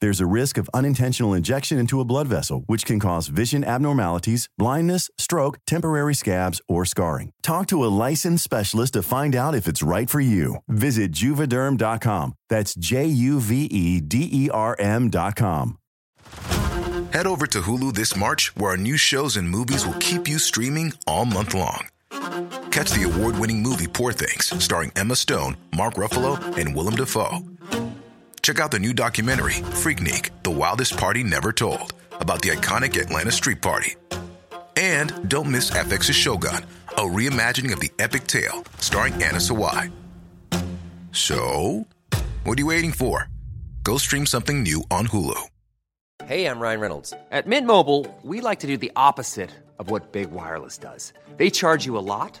There's a risk of unintentional injection into a blood vessel, which can cause vision abnormalities, blindness, stroke, temporary scabs, or scarring. Talk to a licensed specialist to find out if it's right for you. Visit juvederm.com. That's J U V E D E R M.com. Head over to Hulu this March, where our new shows and movies will keep you streaming all month long. Catch the award winning movie Poor Things, starring Emma Stone, Mark Ruffalo, and Willem Dafoe. Check out the new documentary, Freaknik The Wildest Party Never Told, about the iconic Atlanta Street Party. And don't miss FX's Shogun, a reimagining of the epic tale starring Anna Sawai. So, what are you waiting for? Go stream something new on Hulu. Hey, I'm Ryan Reynolds. At Mint Mobile, we like to do the opposite of what Big Wireless does. They charge you a lot,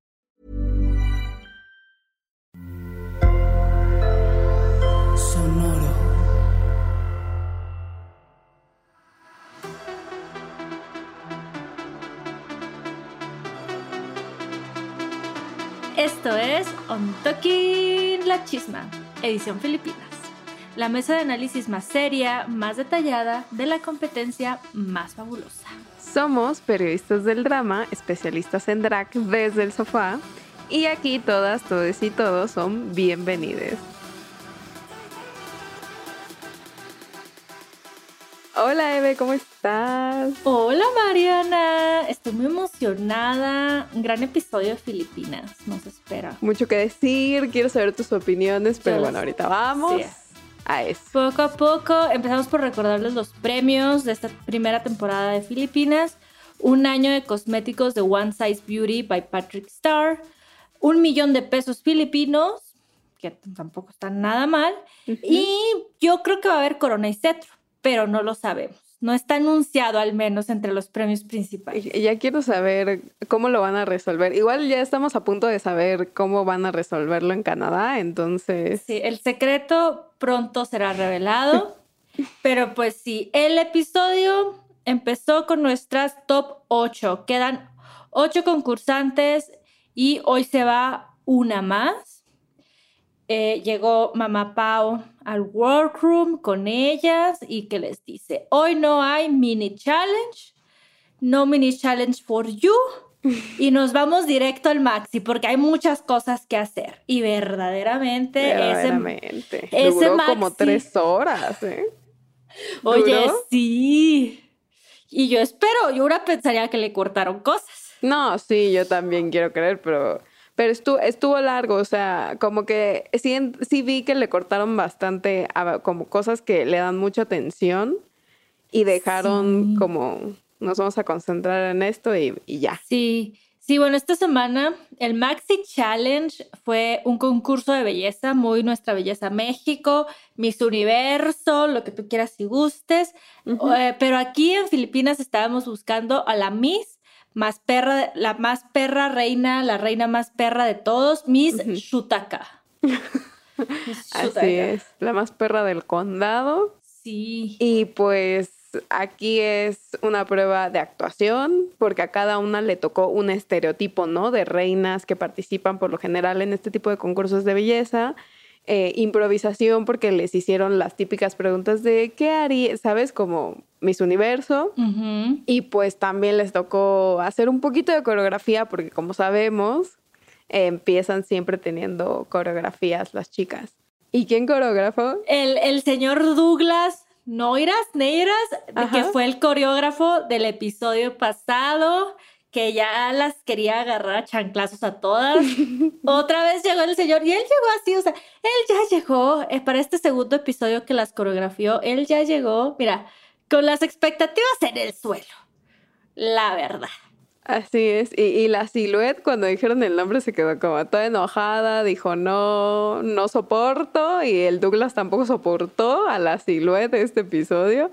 Esto es On Talking La Chisma, edición Filipinas. La mesa de análisis más seria, más detallada, de la competencia más fabulosa. Somos periodistas del drama, especialistas en drag desde el sofá, y aquí todas, todos y todos son bienvenidos. Hola Eve, ¿cómo estás? Hola Mariana, estoy muy emocionada. Un gran episodio de Filipinas nos espera. Mucho que decir, quiero saber tus opiniones, pero Yo bueno, ahorita vamos Sí. a eso. Poco a poco empezamos por recordarles los premios de esta primera temporada de Filipinas. Un año de cosméticos de One Size Beauty by Patrick Starr. Un millón de pesos filipinos, que tampoco están nada mal. Y yo creo que va a haber Corona y Cetro, pero no lo sabemos. No está anunciado al menos entre los premios principales. Ya quiero saber cómo lo van a resolver. Igual ya estamos a punto de saber cómo van a resolverlo en Canadá, entonces... Sí, el secreto pronto será revelado. pero pues sí, el episodio empezó con nuestras top 8. Quedan 8 concursantes y hoy se va una más. Eh, llegó Mamá Pau al workroom con ellas y que les dice, hoy no hay mini challenge, no mini challenge for you. Y nos vamos directo al maxi porque hay muchas cosas que hacer. Y verdaderamente, ese, Verdaderamente. ese Duró como maxi- tres horas, ¿eh? Oye, ¿Duró? sí. Y yo espero, yo ahora pensaría que le cortaron cosas. No, sí, yo también quiero creer, pero, pero estuvo, estuvo largo, o sea, como que sí, sí vi que le cortaron bastante, a- como cosas que le dan mucha atención y dejaron Sí. como, nos vamos a concentrar en esto y, y ya. Sí, sí, bueno, esta semana el Maxi Challenge fue un concurso de belleza, muy Nuestra Belleza México, Miss Universo, lo que tú quieras y gustes. Ujú. Eh, pero aquí en Filipinas estábamos buscando a la Miss más perra, la más perra reina, la reina más perra de todos, Miss Ujú. Shutaka. Miss Así Shutaka. es, la más perra del condado. Sí. Y pues aquí es una prueba de actuación, porque a cada una le tocó un estereotipo, ¿no? De reinas que participan por lo general en este tipo de concursos de belleza. eh, improvisación porque les hicieron las típicas preguntas de ¿qué haría? ¿Sabes? Como Miss Universo. Y pues también les tocó hacer un poquito de coreografía porque como sabemos, eh, empiezan siempre teniendo coreografías las chicas. ¿Y quién coreógrafo? El, el señor Douglas Noiras, Neiras, de que Ajá. fue el coreógrafo del episodio pasado, que ya las quería agarrar a chanclazos a todas. Otra vez llegó el señor y él llegó así, o sea, él ya llegó eh, para este segundo episodio que las coreografió, él ya llegó, mira, con las expectativas en el suelo. La verdad. Así es. Y, y la silhouette, cuando dijeron el nombre, se quedó como toda enojada. Dijo, no, no soporto. Y el Douglas tampoco soportó a la silhouette de este episodio.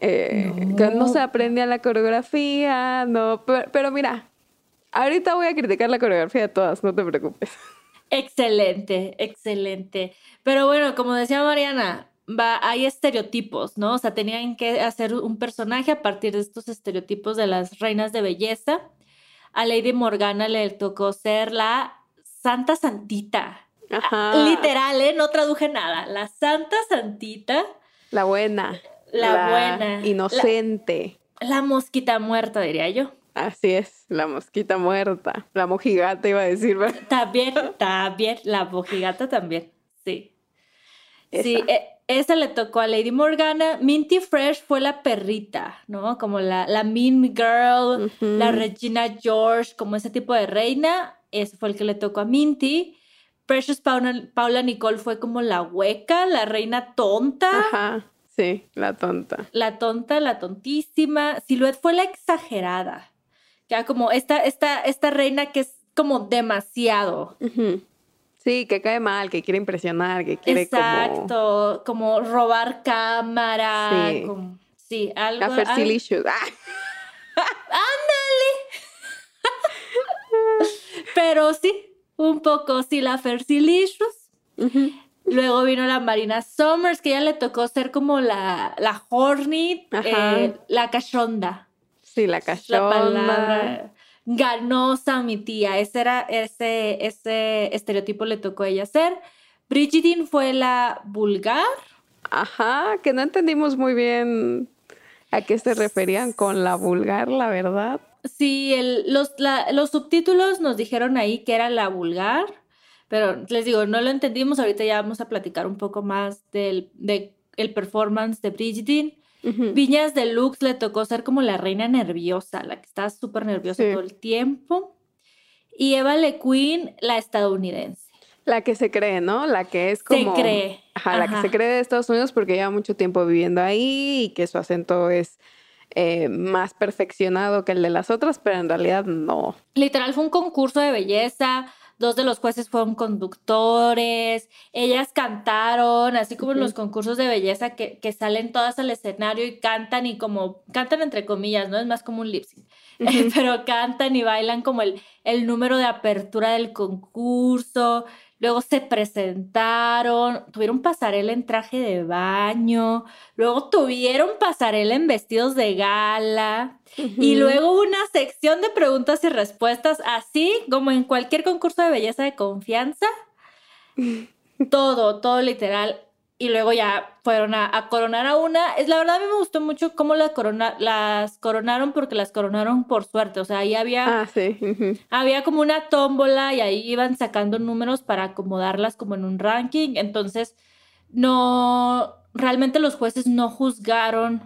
Eh, Que no se aprende a la coreografía, no. Pero, pero mira, ahorita voy a criticar la coreografía de todas, no te preocupes. Excelente, excelente. Pero bueno, como decía Mariana, va, hay estereotipos, ¿no? O sea, tenían que hacer un personaje a partir de estos estereotipos de las reinas de belleza. A Lady Morgana le tocó ser la Santa Santita. Ajá. Literal, ¿eh? No traduje nada. La Santa Santita, La buena. La buena. Inocente. la mosquita muerta, diría yo. Así es, la mosquita muerta. La mojigata iba a decir, ¿verdad? También, también, la mojigata también, sí. Sí, Esa. E- esa le tocó a Lady Morgana. Minty Fresh fue la perrita, ¿no? Como la, la Mean Girl, la Regina George, como ese tipo de reina. Ese fue el que le tocó a Minty. Precious Paula, Paula Nicole fue como la hueca, la reina tonta. Ajá, sí, la tonta. La tonta, la tontísima. Silhouette fue la exagerada. Ya como esta, esta, esta reina que es como demasiado. Ujú. Sí, que cae mal, que quiere impresionar, que quiere. Exacto, como robar cámara, Sí. como- sí, algo. La algo- Fersilicious. Ah, pero sí, un poco, sí, la ujú. Luego vino la Marina Summers, que ya le tocó ser como la, la Horny, eh, la cachonda. Sí, la La cachonda. palabra ganosa, mi tía. Ese era, ese, ese estereotipo le tocó a ella ser. Brigidine fue la vulgar. Ajá, que no entendimos muy bien a qué se referían con la vulgar, la verdad. Sí, el- los, la- los subtítulos nos dijeron ahí que era la vulgar, pero les digo, no lo entendimos. Ahorita ya vamos a platicar un poco más del de el performance de Viñas Deluxe le tocó ser como la reina nerviosa, la que estaba súper nerviosa Sí. todo el tiempo. Y Eva Le Queen, la estadounidense. La que se cree, ¿no? La que es Se como... cree. Ajá, la que se cree de Estados Unidos porque lleva mucho tiempo viviendo ahí y que su acento es eh, más perfeccionado que el de las otras, pero en realidad no. Literal fue un concurso de belleza. Dos de los jueces fueron conductores. Ellas cantaron, así como en los concursos de belleza que, que salen todas al escenario y cantan y como cantan entre comillas, ¿no? Es más como un lip sync. Pero cantan y bailan como el, el número de apertura del concurso. Luego se presentaron, tuvieron pasarela en traje de baño, luego tuvieron pasarela en vestidos de gala. Y luego una sección de preguntas y respuestas, así como en cualquier concurso de belleza de confianza. Todo, todo literal. Y luego ya fueron a, a coronar a una. Es la verdad, a mí me gustó mucho cómo las, corona, las coronaron porque las coronaron por suerte. O sea, ahí había, Ah, sí. había como una tómbola y ahí iban sacando números para acomodarlas como en un ranking. Entonces, no, realmente los jueces no juzgaron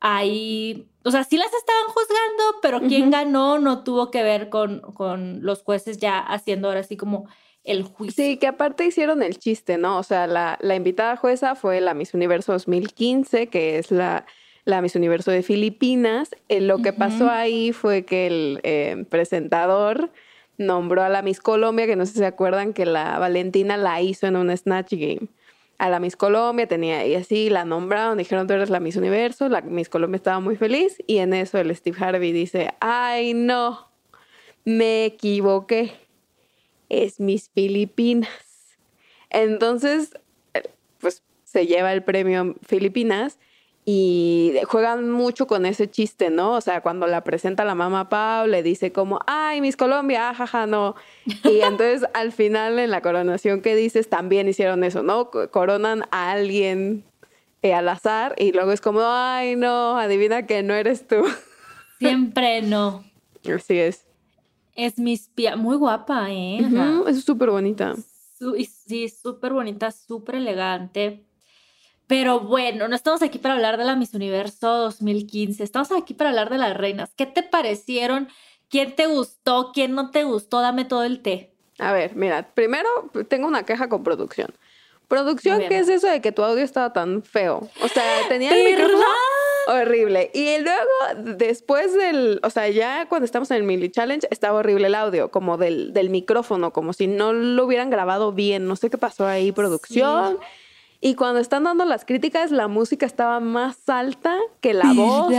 ahí, o sea, sí las estaban juzgando, pero quién ganó no tuvo que ver con, con los jueces ya haciendo ahora sí como el juicio. Sí, que aparte hicieron el chiste, ¿no? O sea, la, la invitada jueza fue la Miss Universo 2015, que es la, la Miss Universo de Filipinas. Eh, lo que pasó ahí fue que el eh, presentador nombró a la Miss Colombia, que no sé si se acuerdan que la Valentina la hizo en un Snatch Game. A la Miss Colombia tenía, y así la nombraron, dijeron tú eres la Miss Universo, la Miss Colombia estaba muy feliz, y en eso el Steve Harvey dice, ay no, me equivoqué es Miss Filipinas. Entonces, eh, pues se lleva el premio Filipinas y juegan mucho con ese chiste, ¿no? O sea, cuando la presenta la mamá Pau, le dice como, ay, Miss Colombia, jaja, no. Y entonces al final en la coronación que dices, también hicieron eso, ¿no? Coronan a alguien eh, al azar y luego es como, ay, no, adivina que no eres tú. Siempre no. Así es. Es mi espía, muy guapa, ¿eh? es súper bonita. sí, súper bonita, súper elegante. Pero bueno, no estamos aquí para hablar de la Miss Universo 2015, estamos aquí para hablar de las reinas. ¿Qué te parecieron? ¿Quién te gustó? ¿Quién no te gustó? Dame todo el té. A ver, mira, primero tengo una queja con producción. Producción, ¿qué es eso de que tu audio estaba tan feo? O sea, tenía el micrófono horrible. Y luego, después del, o sea, ya cuando estamos en el Mini Challenge, estaba horrible el audio, como del, del micrófono, como si no lo hubieran grabado bien. No sé qué pasó ahí, producción. Y cuando están dando las críticas, la música estaba más alta que la voz.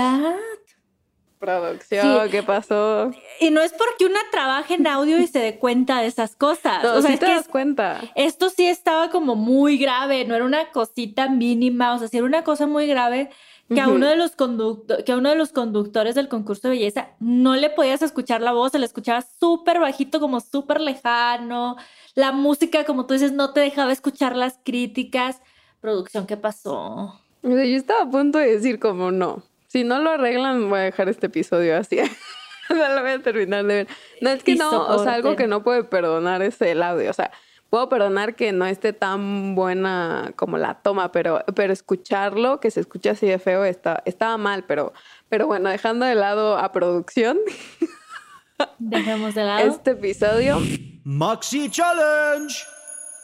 Producción, ¿qué pasó? Y no es porque una trabaje en audio y se dé cuenta de esas cosas. o sea, sí te das cuenta. Esto sí estaba como muy grave, no era una cosita mínima, o sea, sí era una cosa muy grave que, a uno de los que a uno de los conductores del concurso de belleza no le podías escuchar la voz, se le escuchaba súper bajito, como súper lejano. La música, como tú dices, no te dejaba escuchar las críticas. Producción, ¿qué pasó? Yo estaba a punto de decir como no. Si no lo arreglan, voy a dejar este episodio así. no lo voy a terminar de ver. No, es que no, o sea, algo que no puede perdonar es el audio. O sea, puedo perdonar que no esté tan buena como la toma, pero, pero escucharlo, que se escucha así de feo, está, estaba mal, pero, pero bueno, dejando de lado a producción. Dejemos de lado. Este episodio. Maxi Challenge.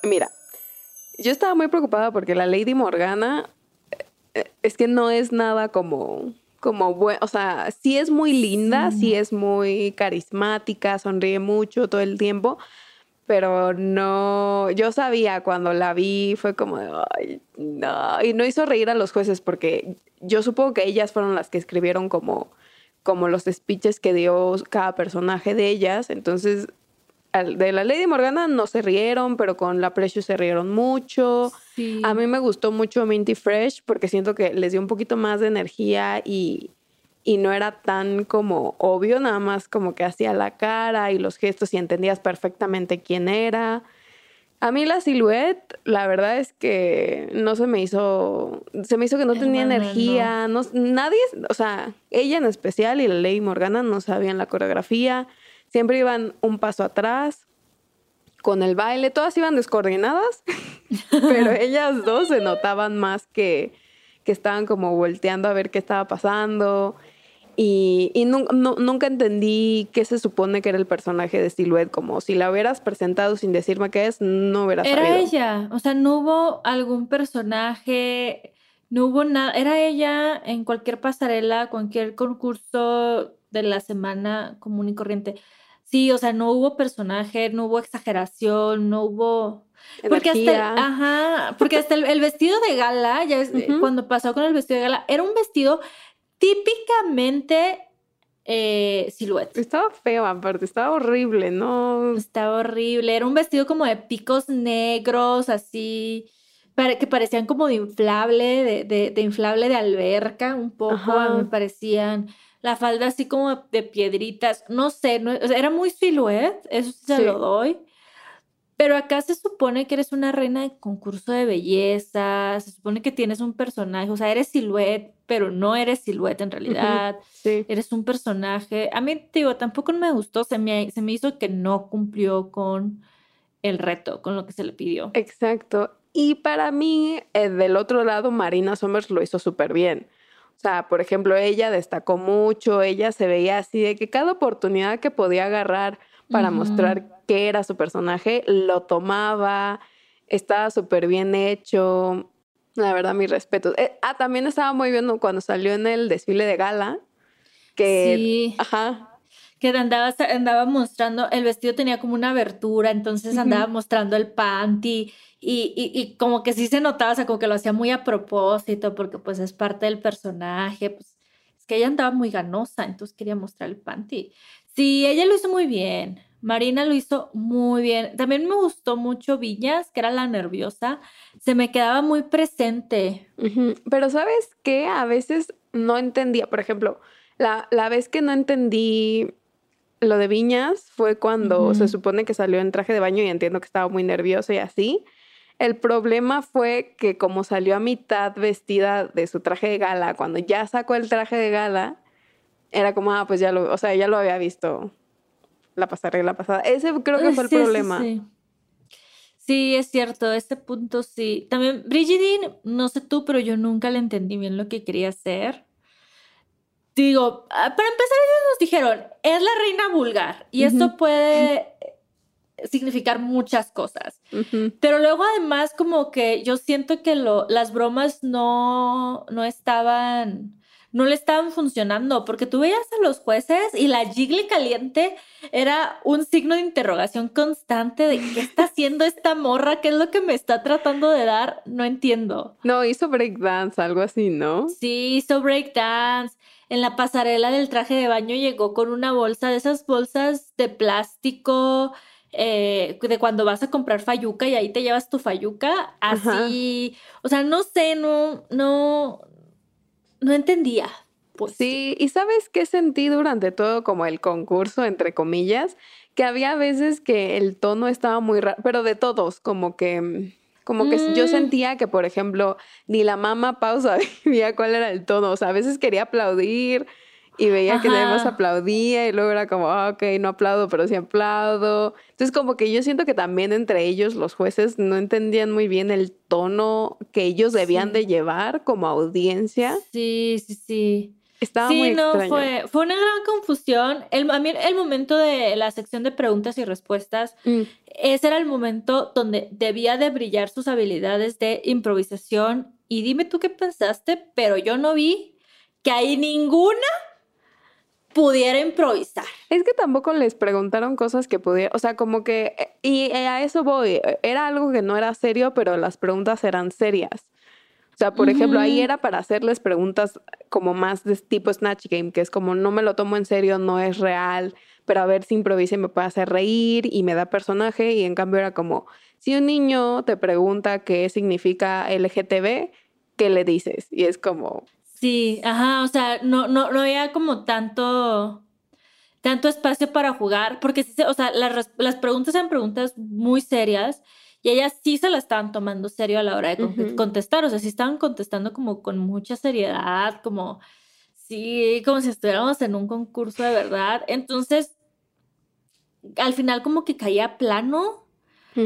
Mira, yo estaba muy preocupada porque la Lady Morgana eh, es que no es nada como, como bueno, o sea, sí es muy linda, sí. es muy carismática, sonríe mucho todo el tiempo, pero no, yo sabía cuando la vi, fue como de, ay, no, y no hizo reír a los jueces porque yo supongo que ellas fueron las que escribieron como, como los speeches que dio cada personaje de ellas, entonces de la Lady Morgana no se rieron, pero con la Precious se rieron mucho. A mí me gustó mucho Minty Fresh porque siento que les dio un poquito más de energía y, y no era tan como obvio, nada más como que hacía la cara y los gestos y entendías perfectamente quién era. A mí la silueta, la verdad es que no se me hizo, se me hizo que no tenía energía, no. nadie, o sea, ella en especial y la Lady Morgana no sabían la coreografía siempre iban un paso atrás con el baile, todas iban descoordinadas, pero ellas dos se notaban más que, que estaban como volteando a ver qué estaba pasando. Y, nunca entendí qué se supone que era el personaje de Silhouette, como si la hubieras presentado sin decirme qué es, no hubieras Era ella, o sea, no hubo algún personaje, no hubo nada, era ella en cualquier pasarela, cualquier concurso de la semana común y corriente. Sí, o sea, no hubo personaje, no hubo exageración, no hubo... Porque hasta, el, ajá, porque hasta el, vestido de gala, ya cuando pasó con el vestido de gala, era un vestido típicamente eh, silueta. Estaba feo aparte, estaba horrible, ¿no? Estaba horrible, era un vestido como de picos negros, así, que parecían como de inflable, de, de, inflable de alberca, un poco, me parecían la falda así como de piedritas, no sé, no, era muy siluet, eso sí se lo doy. Pero acá se supone que eres una reina de concurso de belleza, se supone que tienes un personaje, o sea, eres siluet, pero no eres siluet en realidad. Sí. Eres un personaje. A mí, digo, tampoco me gustó, se me, se me hizo que no cumplió con el reto, con lo que se le pidió. Exacto. Y para mí, eh, del otro lado, Marina Somers lo hizo súper bien. O sea, por ejemplo, ella destacó mucho, ella se veía así de que cada oportunidad que podía agarrar para mostrar qué era su personaje, lo tomaba, estaba súper bien hecho. La verdad, mis respetos. Eh, ah, también estaba muy bien cuando salió en el desfile de gala. Que, sí. Ajá. Que andaba, andaba mostrando, el vestido tenía como una abertura, entonces andaba mostrando el panty y, y, como que sí se notaba, o sea, como que lo hacía muy a propósito, porque pues es parte del personaje, pues es que ella andaba muy ganosa, entonces quería mostrar el panty. Sí, ella lo hizo muy bien, Marina lo hizo muy bien. También me gustó mucho Viñas, que era la nerviosa. Se me quedaba muy presente. Pero ¿sabes qué? A veces no entendía. Por ejemplo, la, la vez que no entendí lo de Viñas fue cuando se supone que salió en traje de baño y entiendo que estaba muy nervioso y así. El problema fue que como salió a mitad vestida de su traje de gala, cuando ya sacó el traje de gala, era como, ah, pues ya lo, o sea, ya lo había visto la pasarela pasada. Ese creo que fue el Sí, problema. Sí, Sí, es cierto, este punto sí. También Brigidine, no sé tú, pero yo nunca le entendí bien lo que quería hacer. Digo, ah, para empezar, ellos nos dijeron, es la reina vulgar y esto Ujú. puede significar muchas cosas. Pero luego además como que yo siento que lo, las bromas no, no estaban, no le estaban funcionando, porque tú veías a los jueces y la jigle caliente era un signo de interrogación constante de qué está haciendo esta morra, qué es lo que me está tratando de dar, no entiendo. No, hizo breakdance, algo así, ¿no? Sí, hizo breakdance. En la pasarela del traje de baño llegó con una bolsa de esas bolsas de plástico eh, de cuando vas a comprar fayuca y ahí te llevas tu fayuca. Así, o sea, no sé, no, no, no entendía. Pues Sí, y ¿sabes qué sentí durante todo como el concurso, entre comillas? Que había veces que el tono estaba muy raro, pero de todos, como que, mm, como que yo Mm. sentía que, por ejemplo, ni la mamá Pau sabía cuál era el tono, o sea, a veces quería aplaudir y veía que nadie más aplaudía y luego era como, ah, ok, no aplaudo, pero sí aplaudo. Entonces, como que yo siento que también entre ellos, los jueces, no entendían muy bien el tono que ellos debían Sí. de llevar como audiencia. Sí, sí, sí. Estaba sí, muy no, extraño. fue, fue una gran confusión. El, a mí el momento de la sección de preguntas y respuestas, Mm. ese era el momento donde debía de brillar sus habilidades de improvisación. Y dime tú qué pensaste, pero yo no vi que ahí ninguna pudiera improvisar. Es que tampoco les preguntaron cosas que pudieran, o sea, como que, y a eso voy, era algo que no era serio, pero las preguntas eran serias. O sea, por ejemplo, ahí era para hacerles preguntas como más de tipo Snatch Game, que es como no me lo tomo en serio, no es real, pero a ver si improvisa y me puede hacer reír y me da personaje. Y en cambio era como, si un niño te pregunta qué significa LGTB, ¿qué le dices? Y es como, Sí, ajá, o sea, no, no, no había como tanto, tanto espacio para jugar, porque sí, se- o sea, las, las preguntas eran preguntas muy serias y ellas sí se la estaban tomando serio a la hora de con- contestar, o sea, sí estaban contestando como con mucha seriedad, como, sí, como si estuviéramos en un concurso de verdad. Entonces, al final como que caía plano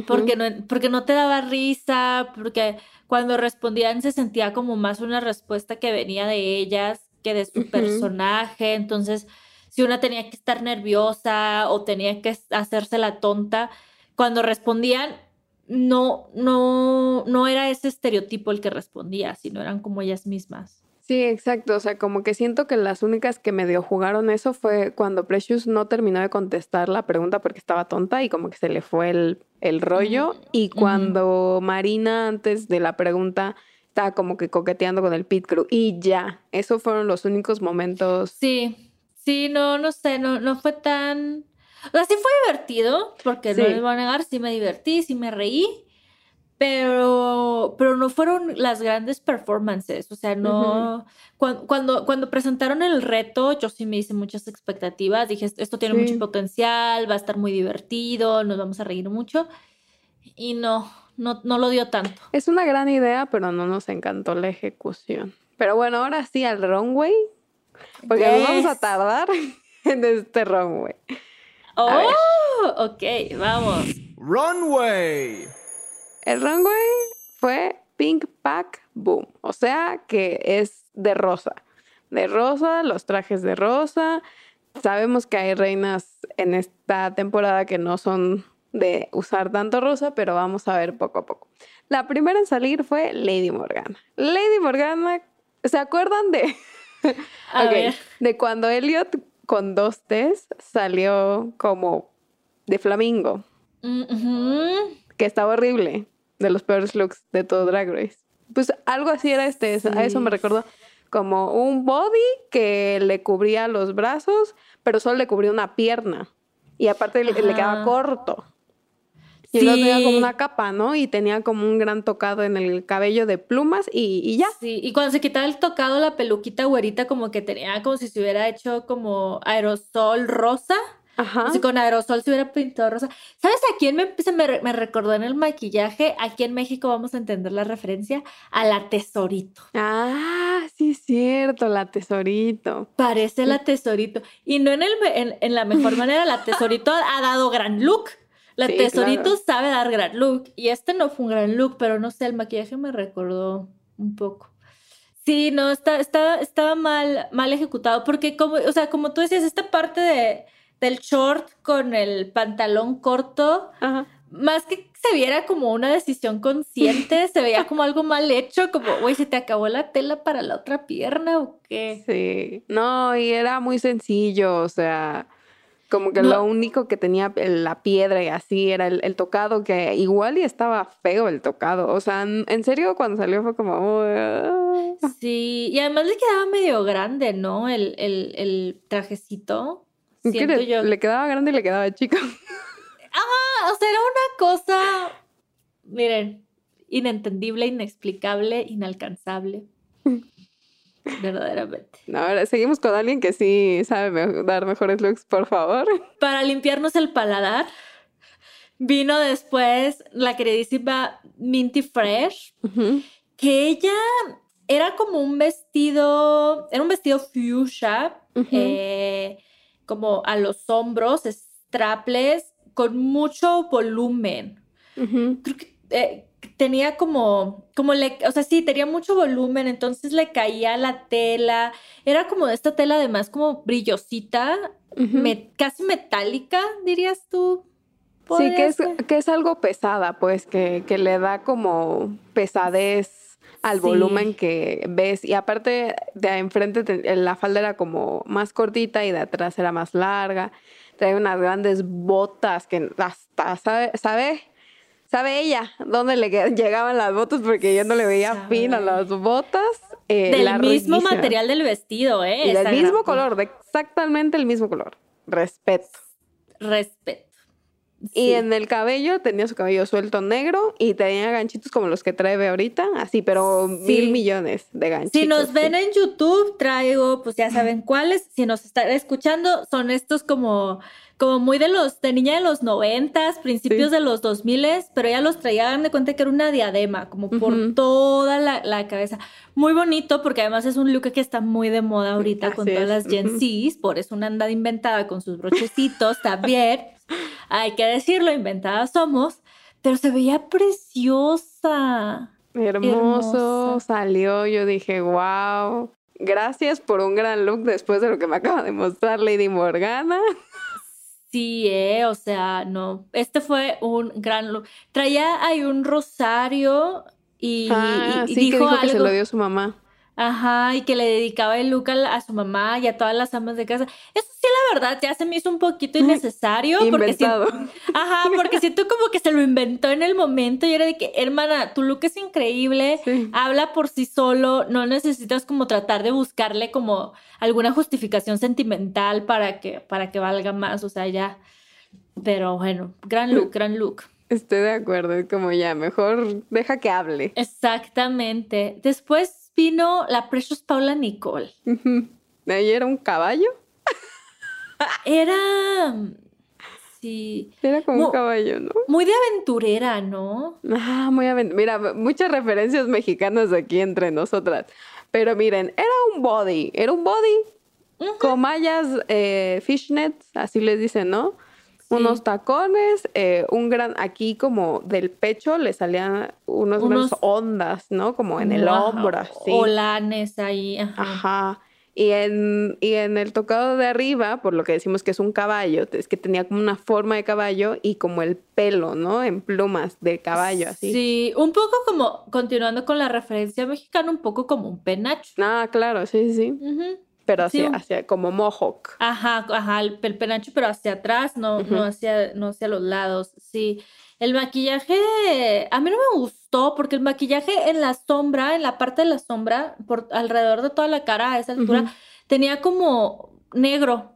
porque no, porque no te daba risa, porque cuando respondían se sentía como más una respuesta que venía de ellas que de su personaje. Entonces, si una tenía que estar nerviosa o tenía que hacerse la tonta, cuando respondían, no, no, no era ese estereotipo el que respondía, sino eran como ellas mismas. Sí, exacto. O sea, como que siento que las únicas que medio jugaron eso fue cuando Precious no terminó de contestar la pregunta porque estaba tonta y como que se le fue el, el rollo. Y cuando Marina antes de la pregunta estaba como que coqueteando con el pit crew. Y ya, esos fueron los únicos momentos. Sí, sí, no, no sé, no, no fue tan... O sea, sí fue divertido, porque no les voy a negar, sí me divertí, sí me reí, pero, pero no fueron las grandes performances, o sea, no... cuan- cuando, cuando, presentaron el reto, yo sí me hice muchas expectativas, dije, "Esto- tiene Sí. mucho potencial, va a estar muy divertido, nos vamos a reír mucho, y no, no, no lo dio tanto. Es una gran idea, pero no nos encantó la ejecución. Pero bueno, ahora sí al runway, porque nos vamos a Yes. tardar en este runway. Oh, ver. ok, vamos. Runway. El runway fue Pink Pack Boom, o sea que es de rosa. De rosa, los trajes de rosa. Sabemos que hay reinas en esta temporada que no son de usar tanto rosa, pero vamos a ver poco a poco. La primera en salir fue Lady Morgana. Lady Morgana, ¿se acuerdan de, A Ok, ver. de cuando Elliot con dos T's salió como de flamingo? Mm, que estaba horrible, de los peores looks de todo Drag Race. Pues algo así era este, a eso me recuerdo como un body que le cubría los brazos, pero solo le cubría una pierna. Y aparte le, le quedaba corto. Y luego tenía como una capa, ¿no? Y tenía como un gran tocado en el cabello de plumas y, y ya. Sí, y cuando se quitaba el tocado, la peluquita güerita como que tenía como si se hubiera hecho como aerosol rosa. Ajá. Así con aerosol se hubiera pintado rosa. ¿Sabes a quién me, se me, me recordó en el maquillaje? Aquí en México vamos a entender la referencia a la tesorito. Ah, sí, es cierto, la tesorito. Parece la tesorito. Y no en, el, en, en la mejor manera, la tesorito ha dado gran look. La Sí, tesorito claro. sabe dar gran look. Y este no fue un gran look, pero no sé, el maquillaje me recordó un poco. Sí, no, está, está, estaba mal, mal ejecutado. Porque como, o sea, como tú decías, esta parte de, del short con el pantalón corto, Ajá. más que se viera como una decisión consciente, se veía como algo mal hecho, como, güey, ¿se te acabó la tela para la otra pierna o qué? Sí. No, y era muy sencillo, o sea, como que No. lo único que tenía la piedra y así era el, el tocado, que igual y estaba feo el tocado. O sea, en serio, cuando salió fue como. "Uy, ah". Sí, y además le quedaba medio grande, ¿no? El, el, el trajecito. ¿Qué Siento le, yo. le quedaba grande y le quedaba chico. Ah, o sea, era una cosa, miren, inentendible, inexplicable, inalcanzable. Verdaderamente. No, ahora seguimos con alguien que sí sabe me- dar mejores looks, por favor. Para limpiarnos el paladar, vino después la queridísima Minty Fresh, que ella era como un vestido, era un vestido fuchsia, eh, como a los hombros, strapless, con mucho volumen. Creo que eh, tenía como, como le, o sea, sí, tenía mucho volumen, entonces le caía la tela. Era como esta tela además como brillosita, me- casi metálica, dirías tú. Sí, que es, que es algo pesada, pues, que, que le da como pesadez al Sí. volumen que ves. Y aparte, de enfrente te- la falda era como más cortita y de atrás era más larga. Trae unas grandes botas que hasta sabe, sabe, sabe ella dónde le llegaban las botas porque yo no le veía Sabe. fin a las botas. eh, Del mismo material del vestido, ¿eh? Y del mismo color, de exactamente el mismo color. Respeto. Respeto. Y en el cabello tenía su cabello suelto negro y tenía ganchitos como los que trae ahorita, así, pero Sí. mil millones de ganchitos. Si nos ven sí. en YouTube, traigo, pues ya saben cuáles. Si nos están escuchando, son estos como, como muy de los, de niña de los noventas, principios Sí. de los dos miles, pero ya los traía, de cuenta que era una diadema, como por toda la, la cabeza. Muy bonito, porque además es un look que está muy de moda ahorita con todas es, las Gen. Zs, por eso una anda inventada con sus brochecitos también. Hay que decirlo, inventadas somos, pero se veía preciosa. Hermoso, hermosa. salió, yo dije, wow. Gracias por un gran look después de lo que me acaba de mostrar Lady Morgana. Sí, eh, o sea, no. Este fue un gran look. Traía ahí un rosario y, ah, y- y sí, dijo, que dijo que se lo dio su mamá. Ajá, y que le dedicaba el look a, la- a su mamá y a todas las amas de casa. Eso sí, la verdad, ya se me hizo un poquito innecesario. Porque Inventado. ajá, porque siento como que se lo inventó en el momento y era de que, hermana, tu look es increíble, Sí. habla por sí solo, no necesitas como tratar de buscarle como alguna justificación sentimental para que, para que valga más, o sea, ya. Pero bueno, gran look, gran look. Estoy de acuerdo, es como ya, mejor deja que hable. Exactamente. Después vino la Precious Paula Nicole. Ahí era un caballo. Era, sí, Era como un caballo, ¿no? muy de aventurera, ¿no? Ah, muy avent- Mira, muchas referencias mexicanas aquí entre nosotras. Pero miren, era un body, era un body con mallas eh, fishnets, así les dicen, ¿no? Unos tacones, eh, un gran, aquí como del pecho le salían unos, Unos- ondas, ¿no? Como en el hombro, así. Olanes ahí, ajá. Ajá. Y en, y en el tocado de arriba, por lo que decimos que es un caballo, es que tenía como una forma de caballo y como el pelo, ¿no? En plumas de caballo, así. Sí, un poco como, continuando con la referencia mexicana, un poco como un penacho. Ah, claro, sí, sí. Pero hacia, hacia como mohawk. Ajá, ajá, el, el penacho, pero hacia atrás, no, no, hacia, no hacia los lados. Sí. El maquillaje, a mí no me gustó, porque el maquillaje en la sombra, en la parte de la sombra, por alrededor de toda la cara a esa altura, tenía como negro,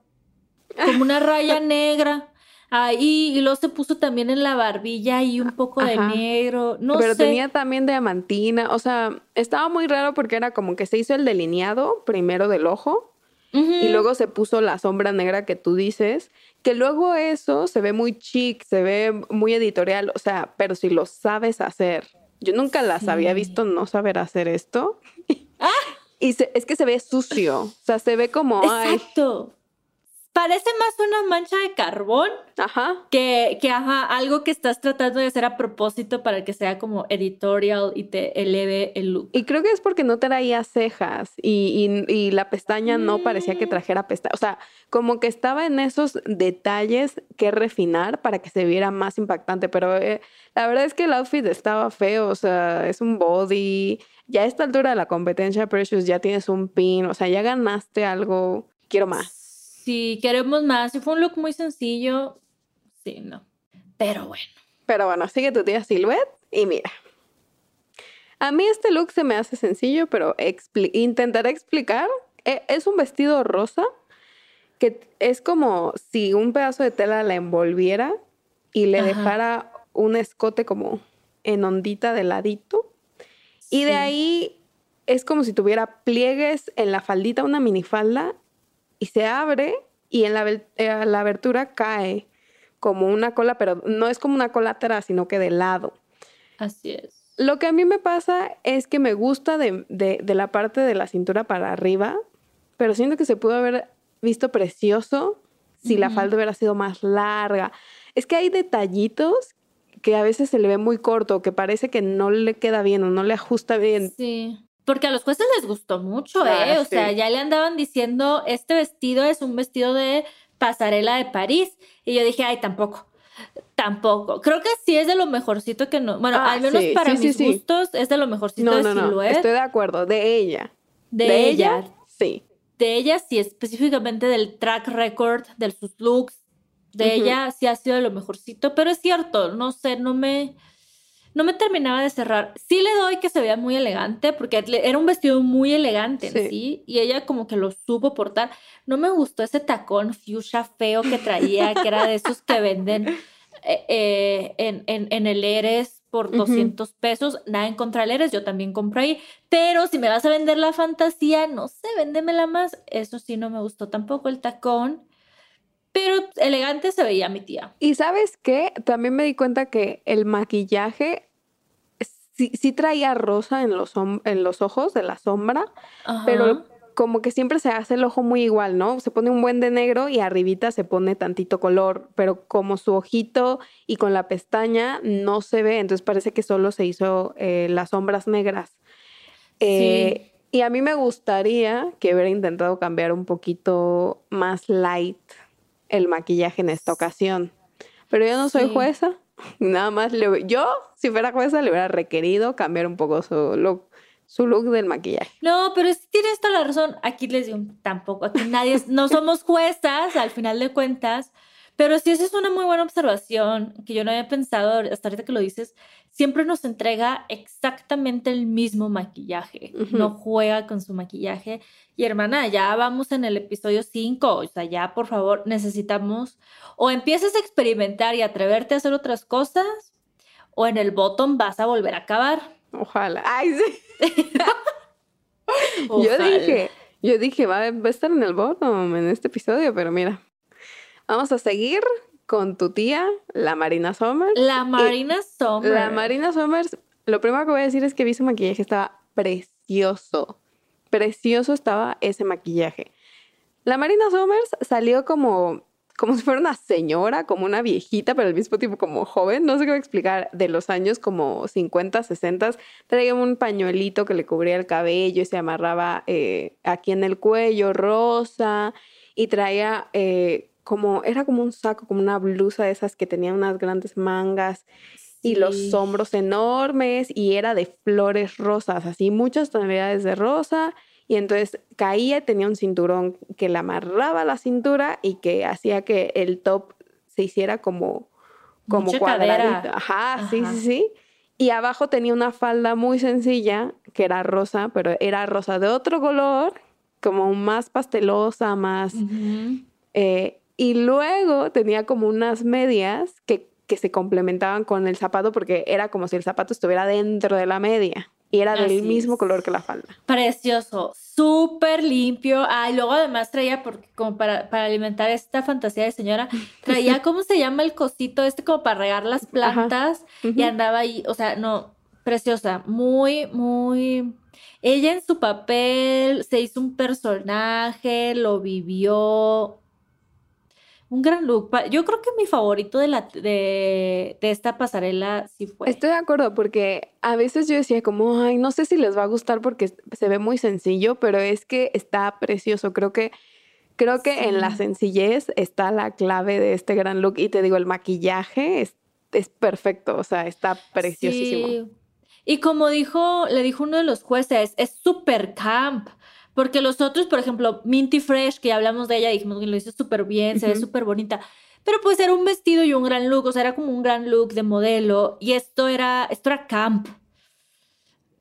como una raya negra. Ahí, y luego se puso también en la barbilla y un poco de Ajá. negro. No Pero sé. tenía también diamantina. O sea, estaba muy raro porque era como que se hizo el delineado primero del ojo Ujú. y luego se puso la sombra negra que tú dices. Que luego eso se ve muy chic, se ve muy editorial. O sea, pero si lo sabes hacer. Yo nunca las había Sí. visto no saber hacer esto. Y se- es que se ve sucio. O sea, se ve como. ay, Exacto. Parece más una mancha de carbón ajá. que, que ajá, algo que estás tratando de hacer a propósito para que sea como editorial y te eleve el look. Y creo que es porque no traía cejas y, y- y la pestaña no parecía que Mm. trajera pestañas. O sea, como que estaba en esos detalles que refinar para que se viera más impactante. Pero eh, la verdad es que el outfit estaba feo. O sea, es un body. Ya a esta altura de la competencia, Precious, ya tienes un pin. O sea, ya ganaste algo. Quiero más. Si queremos más, si fue un look muy sencillo, sí, no. Pero bueno. Pero bueno, sigue tu tía Silhouette y mira. A mí este look se me hace sencillo, pero expli- intentaré explicar. E- Es un vestido rosa que es como si un pedazo de tela la envolviera y le Ajá. dejara un escote como en ondita de ladito. Y de ahí es como si tuviera pliegues en la faldita, una minifalda, y se abre y en la, eh, la abertura cae como una cola, pero no es como una cola atrás, sino que de lado. Así es. Lo que a mí me pasa es que me gusta de, de- de la parte de la cintura para arriba, pero siento que se pudo haber visto precioso si la falda hubiera sido más larga. Es que hay detallitos que a veces se le ve muy corto, que parece que no le queda bien o no le ajusta bien. Sí. Porque a los jueces les gustó mucho, Ah, ¿eh? O sea, ya le andaban diciendo, este vestido es un vestido de pasarela de París. Y yo dije, ay, tampoco. Tampoco. Creo que sí es de lo mejorcito que no. Bueno, Ah, al menos sí, para sí, mis gustos es de lo mejorcito No, de no, no, Silhouette. estoy de acuerdo, de ella. de, ella. Sí. De ella sí, específicamente del track record, de sus looks. De ella sí ha sido de lo mejorcito. Pero es cierto, no sé, no me. No me terminaba de cerrar. Sí le doy que se vea muy elegante, porque era un vestido muy elegante en Sí. sí, y ella como que lo supo portar. No me gustó ese tacón fuchsia feo que traía, que era de esos que venden eh, eh, en, en, en el Eres por Ujú. 200 pesos. Nada en contra del Eres, yo también compro ahí. Pero si me vas a vender la fantasía, no sé, véndemela más. Eso sí, no me gustó tampoco el tacón. Pero elegante se veía mi tía. Y sabes qué, también me di cuenta que el maquillaje sí, sí traía rosa en los, en los ojos de la sombra, pero como que siempre se hace el ojo muy igual, ¿no? Se pone un buen de negro y arribita se pone tantito color, pero como su ojito y con la pestaña no se ve, entonces parece que solo se hizo eh, las sombras negras. Eh, Y a mí me gustaría que hubiera intentado cambiar un poquito más light el maquillaje en esta ocasión. Pero yo no soy Sí. jueza. Nada más le yo, si fuera jueza, le hubiera requerido cambiar un poco su look, su look del maquillaje. No, pero sí tienes toda la razón. Aquí les digo, tampoco, aquí nadie, no somos juezas al final de cuentas, pero sí esa es una muy buena observación que yo no había pensado hasta ahorita que lo dices. Siempre nos entrega exactamente el mismo maquillaje, no juega con su maquillaje. Y hermana, ya vamos en el episodio 5, o sea, ya por favor necesitamos o empiezas a experimentar y atreverte a hacer otras cosas, o en el bottom vas a volver a acabar. Ojalá. Ay, sí. Yo Ojalá. dije, yo dije, va, va a estar en el bottom en este episodio, pero mira. Vamos a seguir con tu tía, la Marina Somers. La Marina Sommer. La Marina Somers, lo primero que voy a decir es que vi su maquillaje, estaba precioso. Precioso estaba ese maquillaje. La Marina Somers salió como, como si fuera una señora, como una viejita, pero al mismo tiempo como joven. No sé cómo explicar, de los años como 50, 60. Traía un pañuelito que le cubría el cabello y se amarraba eh, aquí en el cuello, rosa. Y traía eh, como, era como un saco, como una blusa de esas que tenía unas grandes mangas y los hombros enormes y era de flores rosas, así muchas tonalidades de rosa y entonces caía y tenía un cinturón que le amarraba la cintura y que hacía que el top se hiciera como como Mucha cuadradito. Ajá, sí, sí, sí. Y abajo tenía una falda muy sencilla que era rosa, pero era rosa de otro color, como más pastelosa, más eh, Y luego tenía como unas medias que, que se complementaban con el zapato porque era como si el zapato estuviera dentro de la media. Y era del mismo es. color que la falda. Precioso, súper limpio. Ah, y luego además traía, porque como para, para alimentar esta fantasía de señora, traía, ¿cómo se llama el cosito este? Como para regar las plantas. Y andaba ahí, o sea, no, preciosa, muy, muy... Ella en su papel se hizo un personaje, lo vivió. Un gran look. Yo creo que mi favorito de, la, de, de esta pasarela sí fue. Estoy de acuerdo porque a veces yo decía como, ay, no sé si les va a gustar porque se ve muy sencillo, pero es que está precioso. Creo que creo que en la sencillez está la clave de este gran look y te digo, el maquillaje es, es perfecto, o sea, está preciosísimo. Sí. Y como dijo, le dijo uno de los jueces, es super camp. Porque los otros, por ejemplo, Minty Fresh, que ya hablamos de ella, dijimos que lo hizo súper bien, se ve súper bonita. Pero pues era un vestido y un gran look, o sea, era como un gran look de modelo. Y esto era, esto era camp.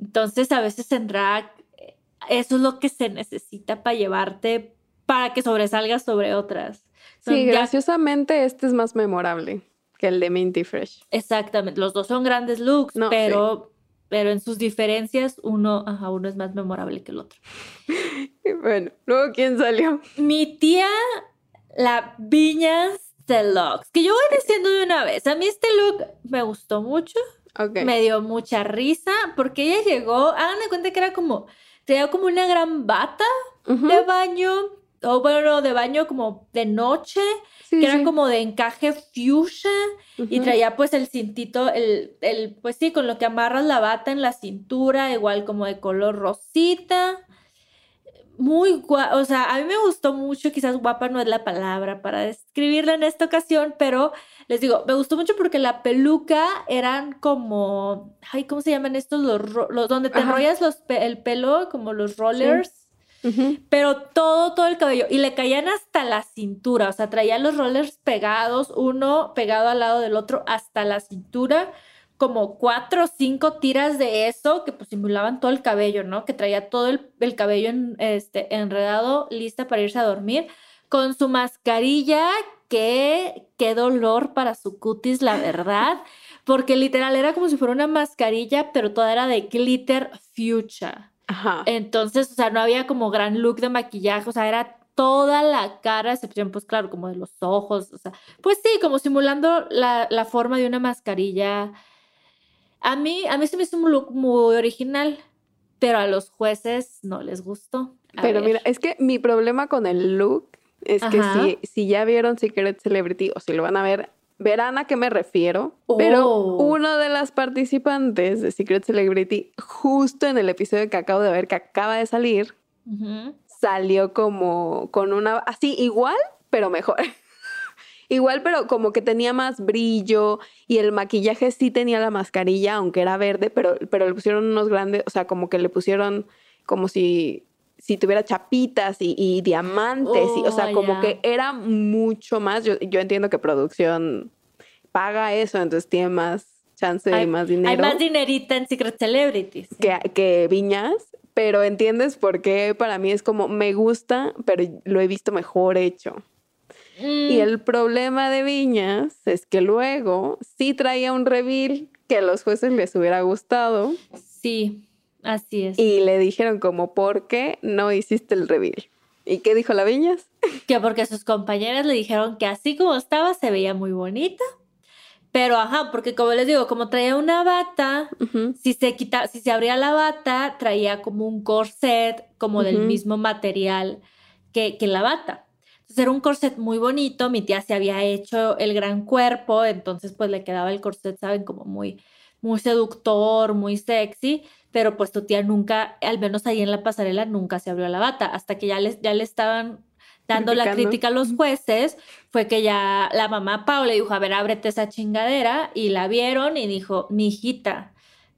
Entonces, a veces en drag, eh, eso es lo que se necesita para llevarte, para que sobresalgas sobre otras. Son Sí, ya- graciosamente este es más memorable que el de Minty Fresh. Exactamente, los dos son grandes looks, No, sí. Pero, en sus diferencias uno, ajá, uno es más memorable que el otro. Y bueno, luego ¿quién salió? Mi tía, la Viñas Deluxe, que yo voy diciendo de una vez, a mí este look me gustó mucho, Ok. me dio mucha risa, porque ella llegó, hagan de cuenta que era como, tenía como una gran bata de baño, o bueno, no, de baño como de noche, Sí, que era sí. como de encaje fuchsia. Y traía pues el cintito, el, el, pues sí, con lo que amarras la bata en la cintura, igual como de color rosita. Muy guapa, o sea, a mí me gustó mucho, quizás guapa no es la palabra para describirla en esta ocasión, pero les digo, me gustó mucho porque la peluca eran como, ay, ¿cómo se llaman estos? Los, los donde te enrollas los el pelo, como los rollers Pero todo, todo el cabello. Y le caían hasta la cintura, o sea, traía los rollers pegados, uno pegado al lado del otro hasta la cintura, como cuatro o cinco tiras de eso que pues simulaban todo el cabello, ¿no? Que traía todo el, el cabello en- este, enredado, lista para irse a dormir, con su mascarilla, que qué dolor para su cutis, la verdad. Porque literal era como si fuera una mascarilla, pero toda era de glitter fuchsia. Ajá. Entonces, o sea, no había como gran look de maquillaje, o sea, era toda la cara, excepción, pues claro, como de los ojos, o sea, pues sí, como simulando la, la forma de una mascarilla. A mí, a mí se me hizo un look muy original, pero a los jueces no les gustó. A Pero ver. mira, es que mi problema con el look es que si, si ya vieron Secret Celebrity o si lo van a ver, verán a qué me refiero. Pero Oh. uno de las participantes de Secret Celebrity, justo en el episodio que acabo de ver, que acaba de salir, salió como con una, así igual, pero mejor. igual, pero como que tenía más brillo y el maquillaje sí tenía la mascarilla, aunque era verde, pero, pero le pusieron unos grandes, o sea, como que le pusieron como si, si tuviera chapitas y, y diamantes, y, o sea, Oh, como que era mucho más. Yo, yo entiendo que producción paga eso, entonces tiene más chance y Hay, más hay dinero más dinerita en Secret Celebrities. que Viñas, pero entiendes por qué para mí es como me gusta, pero lo he visto mejor hecho. Y Mm, el problema de Viñas es que luego sí traía un reveal que a los jueces les hubiera gustado Sí, así es. y le dijeron como, ¿por qué no hiciste el reveal? ¿Y qué dijo la Viñas? Que porque sus compañeras le dijeron que así como estaba se veía muy bonita. Pero ajá, porque como les digo, como traía una bata, si se quita, si se abría la bata, traía como un corset como del mismo material que, que la bata. Entonces era un corset muy bonito, mi tía se había hecho el gran cuerpo, entonces pues le quedaba el corset, saben, como muy, muy seductor, muy sexy, pero pues tu tía nunca, al menos ahí en la pasarela, nunca se abrió la bata, hasta que ya le, ya le estaban dando la crítica a los jueces, fue que ya la mamá Pau le dijo, a ver, ábrete esa chingadera, y la vieron y dijo, mi hijita,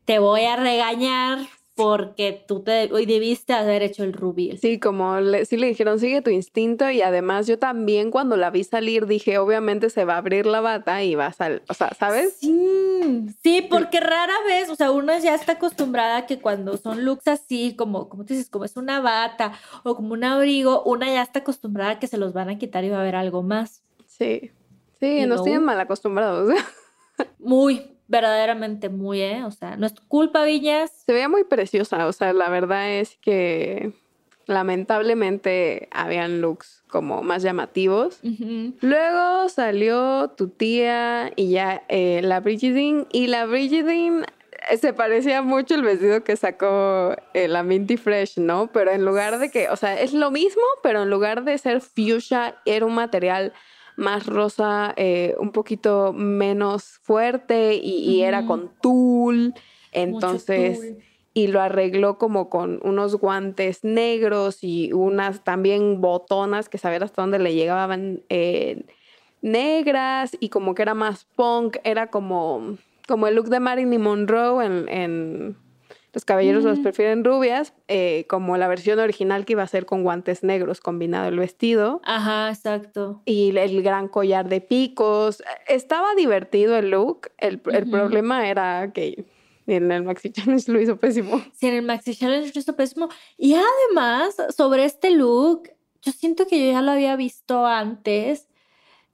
te voy a regañar porque tú te hoy debiste haber hecho el reveal. Sí, como le, sí le dijeron, sigue tu instinto y además yo también cuando la vi salir dije, obviamente se va a abrir la bata y va a salir, o sea, ¿sabes? Sí, sí, porque rara vez, o sea, uno ya está acostumbrada a que cuando son looks así, como, como tú dices, como es una bata o como un abrigo, una ya está acostumbrada a que se los van a quitar y va a haber algo más. Sí, sí, Y nos no. tienen mal acostumbrados. Muy, verdaderamente muy, ¿eh? O sea, no es tu culpa, Viñas. Se veía muy preciosa, o sea, la verdad es que lamentablemente habían looks como más llamativos. Luego salió tu tía y ya eh, la Brigidine. Y la Brigidine eh, se parecía mucho el vestido que sacó eh, la Minty Fresh, ¿no? Pero en lugar de que, o sea, es lo mismo, pero en lugar de ser fuchsia, era un material más rosa, eh, un poquito menos fuerte y, y era con tul. Entonces, tul. y lo arregló como con unos guantes negros y unas también botonas que saber hasta dónde le llegaban eh, negras y como que era más punk, era como, como el look de Marilyn Monroe en, en Los Caballeros los prefieren rubias, eh, como la versión original que iba a ser con guantes negros combinado el vestido Ajá, exacto. y el gran collar de picos. Estaba divertido el look, el, el problema era que en el Maxi Challenge lo hizo pésimo. Sí, en el Maxi Challenge lo hizo pésimo. Y además, sobre este look, yo siento que yo ya lo había visto antes.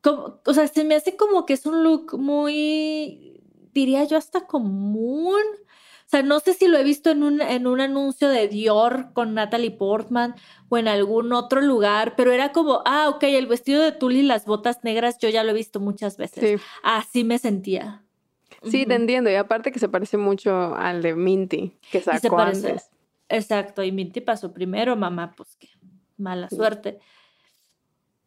Como, o sea, se me hace como que es un look muy, diría yo, hasta común. O sea, no sé si lo he visto en un, en un anuncio de Dior con Natalie Portman o en algún otro lugar, pero era como, ah, ok, el vestido de tul y las botas negras, yo ya lo he visto muchas veces. Sí. Así me sentía. Sí, te Ujú. entiendo. Y aparte que se parece mucho al de Minty, que Y se sacó parece. antes. Exacto, y Minty pasó primero, mamá, pues qué mala suerte.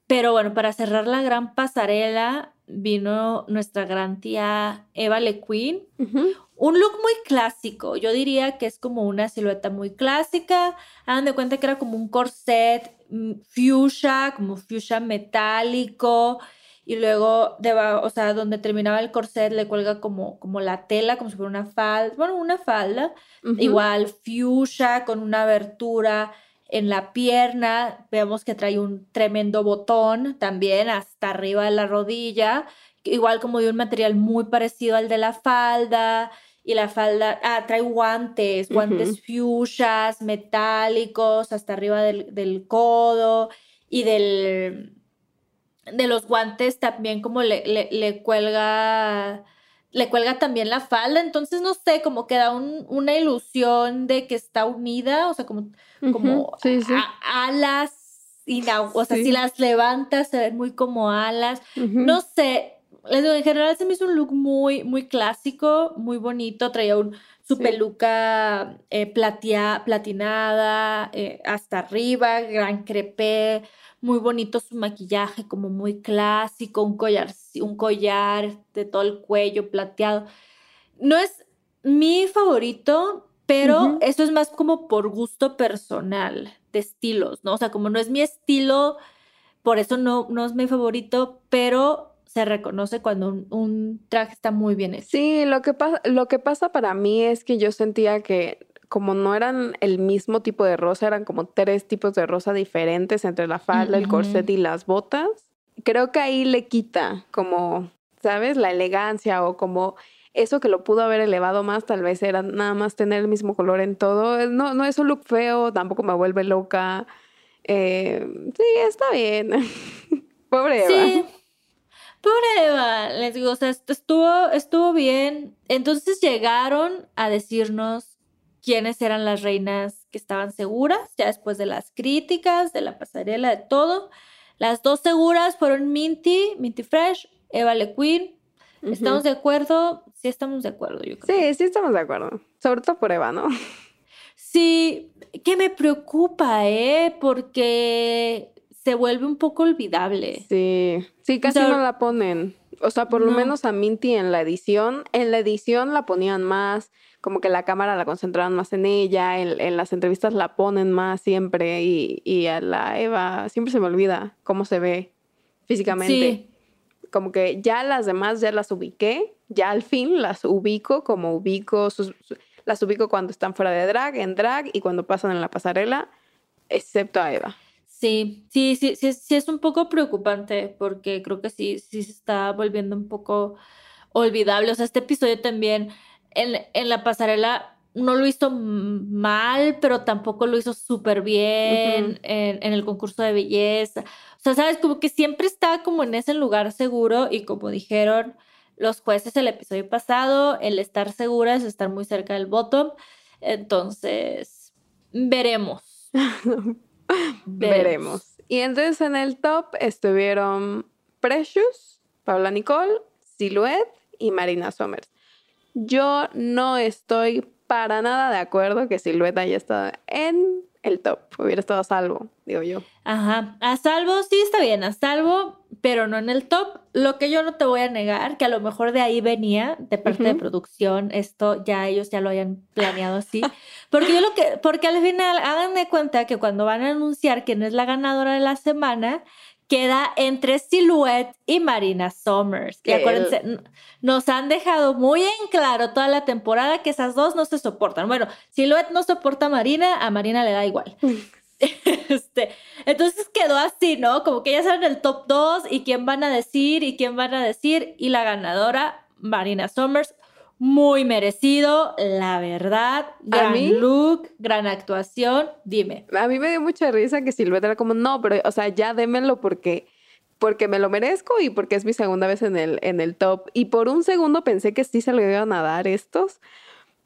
Pero bueno, para cerrar la gran pasarela, vino nuestra gran tía Eva Le Queen. Ujú. Un look muy clásico, yo diría que es como una silueta muy clásica. Hagan de cuenta que era como un corset mm, fuchsia, como fuchsia metálico. Y luego, deba- o sea, donde terminaba el corset le cuelga como, como la tela, como si fuera una falda. Bueno, una falda. Igual fuchsia con una abertura en la pierna. Vemos que trae un tremendo botón también hasta arriba de la rodilla. Igual como de un material muy parecido al de la falda. Y la falda, ah, trae guantes, guantes fuchsias, metálicos, hasta arriba del, del codo. Y del, de los guantes también como le, le, le cuelga le cuelga también la falda, entonces no sé, como que da un- una ilusión de que está unida, o sea, como, como Ujú, sí, sí. a- alas, y la- o sea, Sí. si las levantas se ven muy como alas, no sé, en general se me hizo un look muy, muy clásico, muy bonito, traía un, su Sí. peluca eh, platea- platinada eh, hasta arriba, gran crepé, muy bonito su maquillaje, como muy clásico, un collar, un collar de todo el cuello plateado. No es mi favorito, pero eso es más como por gusto personal de estilos, ¿no? O sea, como no es mi estilo, por eso no, no es mi favorito, pero se reconoce cuando un, un traje está muy bien hecho. Sí, lo que, pasa, lo que pasa para mí es que yo sentía que como no eran el mismo tipo de rosa, eran como tres tipos de rosa diferentes entre la falda, el corset y las botas. Creo que ahí le quita como, ¿sabes? La elegancia o como eso que lo pudo haber elevado más, tal vez era nada más tener el mismo color en todo. No, no es un look feo, tampoco me vuelve loca. Eh, sí, está bien. Pobre Eva. Sí. Pobre Eva, les digo, o sea, estuvo, estuvo bien. Entonces llegaron a decirnos quiénes eran las reinas que estaban seguras, ya después de las críticas, de la pasarela, de todo. Las dos seguras fueron Minty, Minty Fresh, Eva Le Queen. Ujú. ¿Estamos de acuerdo? Sí, estamos de acuerdo, yo creo. Sí, sí estamos de acuerdo. Sobre todo por Eva, ¿no? Sí, que me preocupa, ¿eh? Porque se vuelve un poco olvidable. Sí, sí, casi sea, no la ponen. O sea, por lo no. menos a Minty en la edición, en la edición la ponían más, como que la cámara la concentraban más en ella, en, en las entrevistas la ponen más siempre y, y a la Eva siempre se me olvida cómo se ve físicamente. Sí. Como que ya las demás ya las ubiqué, ya al fin las ubico como ubico sus- su- las ubico cuando están fuera de drag, en drag y cuando pasan en la pasarela, excepto a Eva. Sí, sí, sí, sí, sí es un poco preocupante porque creo que sí, sí se está volviendo un poco olvidable. O sea, este episodio también en, en la pasarela no lo hizo mal, pero tampoco lo hizo súper bien en, en, el concurso de belleza. O sea, sabes, como que siempre está como en ese lugar seguro y como dijeron los jueces el episodio pasado, el estar segura es estar muy cerca del bottom. Entonces, veremos. veremos. Y entonces en el top estuvieron Precious, Paula Nicole, Silhouette y Marina Somers. Yo no estoy para nada de acuerdo que Silhouette haya estado en el top. Hubiera estado a salvo, digo yo. Ajá, a salvo sí está bien, a salvo, pero no en el top. Lo que yo no te voy a negar, que a lo mejor de ahí venía, de parte de producción, esto ya ellos ya lo hayan planeado así. Porque yo lo que, porque al final hagan de cuenta que cuando van a anunciar quién es la ganadora de la semana, queda entre Silhouette y Marina Summers. Y acuérdense, nos han dejado muy en claro toda la temporada que esas dos no se soportan. Bueno, Silhouette no soporta a Marina, a Marina le da igual. este, entonces quedó así, ¿no? Como que ya saben el top 2 y quién van a decir y quién van a decir. Y la ganadora, Marina Summers, muy merecido, la verdad. Gran look, gran actuación. Dime. A mí me dio mucha risa que Silveta era como, no, pero, o sea, ya démelo porque, porque me lo merezco y porque es mi segunda vez en el, en el top. Y por un segundo pensé que sí se lo iban a dar estos,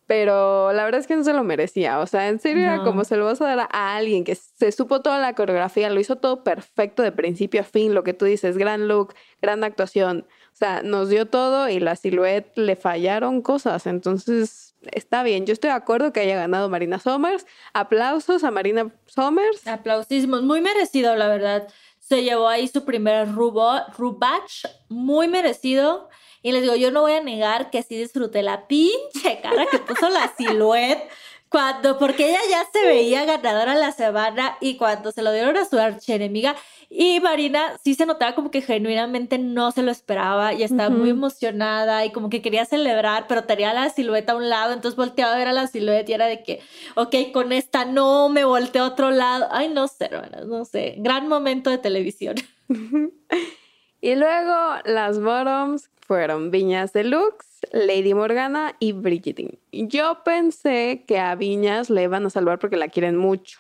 pero la verdad es que no se lo merecía. O sea, en serio era como se lo vas a dar a alguien que se supo toda la coreografía, lo hizo todo perfecto de principio a fin, lo que tú dices, gran look, gran actuación. O sea, nos dio todo y la silueta le fallaron cosas. Entonces, está bien. Yo estoy de acuerdo que haya ganado Marina Somers. Aplausos a Marina Somers. Aplausísimos. Muy merecido, la verdad. Se llevó ahí su primer Rubach. Muy merecido. Y les digo, yo no voy a negar que sí disfruté la pinche cara que puso la silueta. Cuando, porque ella ya se veía ganadora la semana y cuando se lo dieron a su archienemiga, y Marina sí se notaba como que genuinamente no se lo esperaba y estaba muy emocionada y como que quería celebrar, pero tenía la silueta a un lado, entonces volteaba a ver a la silueta y era de que, ok, con esta no, me volteé a otro lado. Ay, no sé, hermanas, no sé. Gran momento de televisión. y luego las bottoms fueron Viñas Deluxe, Lady Morgana y Brigitte. Yo pensé que a Viñas le iban a salvar porque la quieren mucho.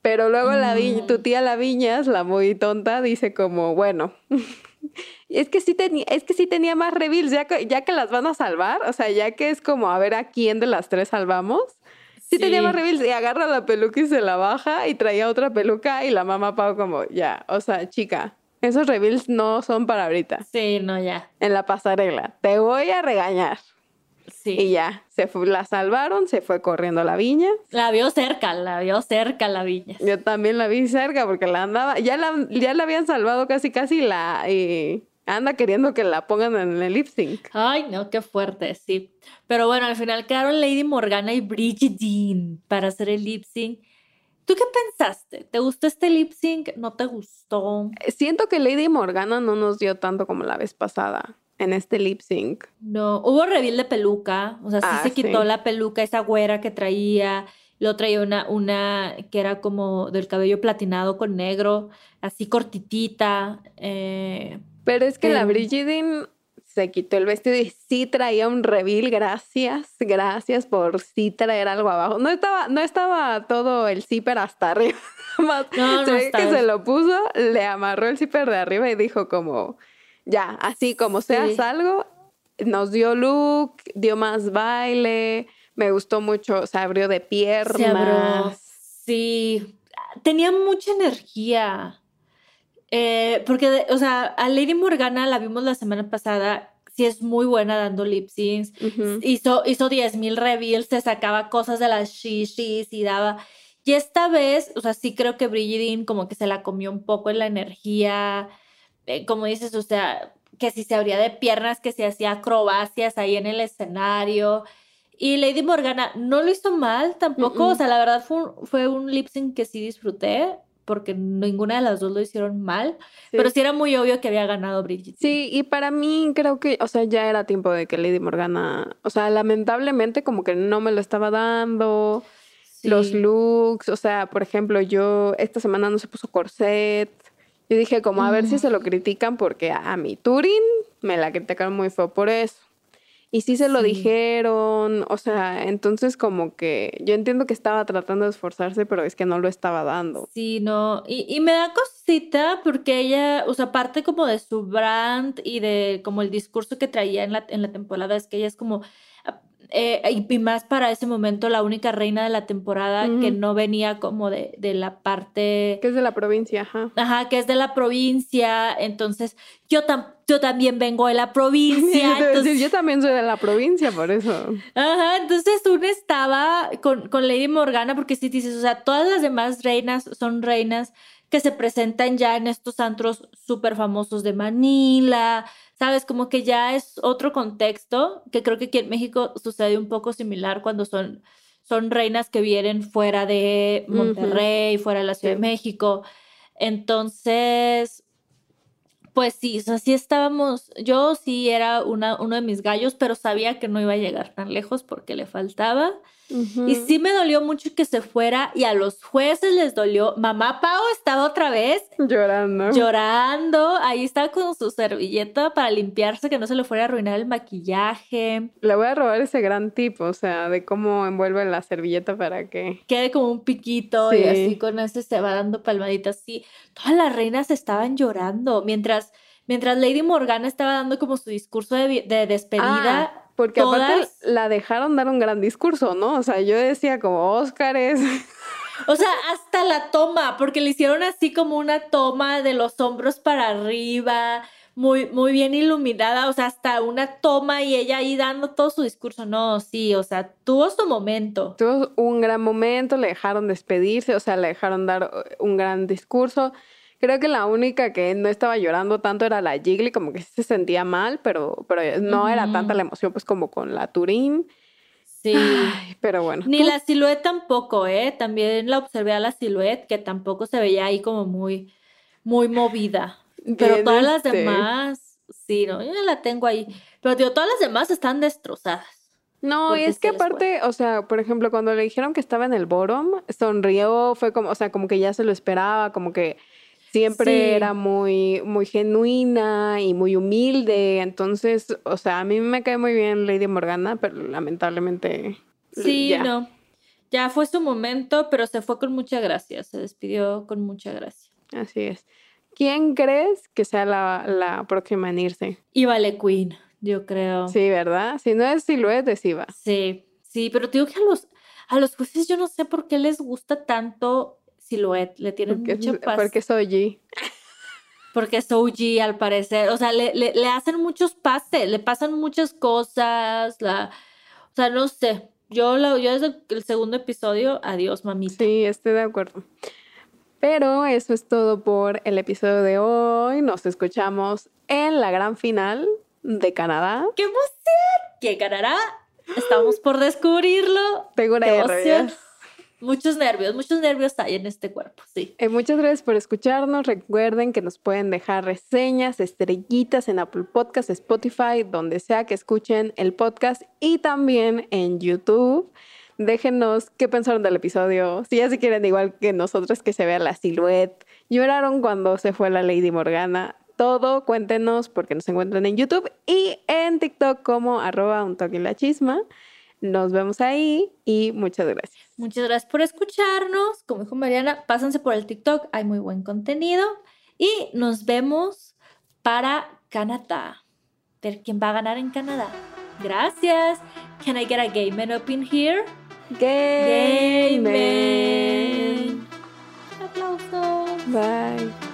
Pero luego la tu tía La Viñas, la muy tonta, dice como, bueno, es que sí tenía, es que sí tenía más reveals, ya que, ya que las van a salvar, o sea, ya que es como a ver a quién de las tres salvamos. Sí, tenía más reveals y agarra la peluca y se la baja y traía otra peluca y la mamá Pau como, ya, o sea, chica, esos reveals no son para ahorita. Sí, no, ya. En la pasarela, te voy a regañar. Y ya, se la salvaron, se fue corriendo a la viña. La vio cerca, la vio cerca la viña. Yo también la vi cerca porque la andaba, ya la, ya la habían salvado casi casi la y anda queriendo que la pongan en el lip sync. Ay, no, qué fuerte, sí. Pero bueno, al final quedaron Lady Morgana y Bridget Dean para hacer el lip sync. ¿Tú qué pensaste? ¿Te gustó este lip sync? ¿No te gustó? Siento que Lady Morgana no nos dio tanto como la vez pasada en este lip sync. No, hubo reveal de peluca, o sea, sí ah, se quitó la peluca, esa güera que traía, luego traía una, una que era como del cabello platinado con negro, así cortitita. Eh, pero es que la Brigitte se quitó el vestido y sí traía un reveal, gracias, gracias por sí traer algo abajo. No estaba, no estaba todo el zipper hasta arriba. no, no que se lo puso, le amarró el zipper de arriba y dijo como ya, así como seas algo, nos dio look, dio más baile, me gustó mucho, se abrió de piernas. Sí, tenía mucha energía. Eh, porque, o sea, a Lady Morgana la vimos la semana pasada, sí es muy buena dando lip syncs. Hizo, hizo 10.000 reveals, se sacaba cosas de las shishis y daba. Y esta vez, o sea, sí creo que Brigitte como que se la comió un poco en la energía. Eh, como dices, o sea, que si se abría de piernas, que se hacía acrobacias ahí en el escenario. Y Lady Morgana no lo hizo mal tampoco, o sea, la verdad fue un, fue un lip sync que sí disfruté, porque ninguna de las dos lo hicieron mal, pero sí era muy obvio que había ganado Bridget. Sí, y para mí creo que, o sea, ya era tiempo de que Lady Morgana, o sea, lamentablemente como que no me lo estaba dando. Los looks, o sea, por ejemplo, yo esta semana no se puso corset. Yo dije como a ver si se lo critican porque a mi Turing me la criticaron muy feo por eso. Y sí se lo dijeron, o sea, entonces como que yo entiendo que estaba tratando de esforzarse, pero es que no lo estaba dando. Sí, no, y, y me da cosita porque ella, o sea, parte como de su brand y de como el discurso que traía en la, en la temporada, es que ella es como, eh, y más para ese momento la única reina de la temporada que no venía como de, de, la parte... Que es de la provincia, ajá. Ajá, que es de la provincia. Entonces, yo, yo también vengo de la provincia. entonces... yo también soy de la provincia, por eso. Ajá, entonces uno estaba con, con Lady Morgana, porque si dices, o sea, todas las demás reinas son reinas que se presentan ya en estos antros súper famosos de Manila, ¿sabes? Como que ya es otro contexto, que creo que aquí en México sucede un poco similar cuando son, son reinas que vienen fuera de Monterrey, fuera de la Ciudad de México. Entonces, pues sí, o sea, estábamos, yo sí era una, uno de mis gallos, pero sabía que no iba a llegar tan lejos porque le faltaba. Y sí me dolió mucho que se fuera y a los jueces les dolió. Mamá Pau estaba otra vez llorando. Llorando. Ahí estaba con su servilleta para limpiarse, que no se le fuera a arruinar el maquillaje. Le voy a robar ese gran tip, o sea, de cómo envuelve la servilleta para que quede como un piquito y así con ese se va dando palmaditas. Sí, todas las reinas estaban llorando mientras, mientras Lady Morgana estaba dando como su discurso de, despedida. Ah porque aparte la dejaron dar un gran discurso, ¿no? O sea, yo decía como Óscares. O sea, hasta la toma, porque le hicieron así como una toma de los hombros para arriba, muy, muy bien iluminada, o sea, hasta una toma y ella ahí dando todo su discurso. No, sí, o sea, tuvo su momento. Tuvo un gran momento, le dejaron despedirse, o sea, le dejaron dar uh, un gran discurso. Creo que la única que no estaba llorando tanto era la Jiggly, como que se sentía mal, pero, pero no era tanta la emoción pues como con la Turín. Sí. pero bueno. Ni la silueta tampoco, ¿eh? También la observé a la silueta, que tampoco se veía ahí como muy, muy movida. Pero todas las este demás, sí, no, yo la tengo ahí. Pero digo, todas las demás están destrozadas. No, y es que aparte, o sea, por ejemplo, cuando le dijeron que estaba en el bottom, sonrió, fue como, o sea, como que ya se lo esperaba, como que siempre era muy, muy genuina y muy humilde. Entonces, o sea, a mí me cae muy bien Lady Morgana, pero lamentablemente. Sí, no. Ya fue su momento, pero se fue con mucha gracia. Se despidió con mucha gracia. Así es. ¿Quién crees que sea la, la próxima en irse? Vale Queen, yo creo. Sí, ¿verdad? Si no es Silhouette, es Iva. Sí, sí, pero te digo que a los, a los jueces yo no sé por qué les gusta tanto Silhouette, le tienen porque, mucha paz. Porque es OG. Porque es OG al parecer, o sea, le, le, hacen muchos pases, le pasan muchas cosas, la, o sea, no sé, yo, la, yo desde el segundo episodio, adiós mamita. Sí, estoy de acuerdo. Pero eso es todo por el episodio de hoy. Nos escuchamos en la gran final de Canadá. ¡Qué emoción! ¿Qué ganará? Estamos por descubrirlo. Tengo una emoción. Muchos nervios, muchos nervios hay en este cuerpo, sí. Eh, muchas gracias por escucharnos. Recuerden que nos pueden dejar reseñas, estrellitas en Apple Podcasts, Spotify, donde sea que escuchen el podcast y también en YouTube. Déjenos qué pensaron del episodio. Si ya se quieren, igual que nosotros, que se vea la silueta. Lloraron cuando se fue la Lady Morgana. Todo, cuéntenos porque nos encuentran en YouTube y en TikTok como arroba un toque la chisma. Nos vemos ahí y muchas gracias. Muchas gracias por escucharnos. Como dijo Mariana, pásense por el TikTok, hay muy buen contenido. Y nos vemos para Canadá. Ver quién va a ganar en Canadá. Gracias. Can I get a gay man up in here? Gay, man. Aplausos. Bye.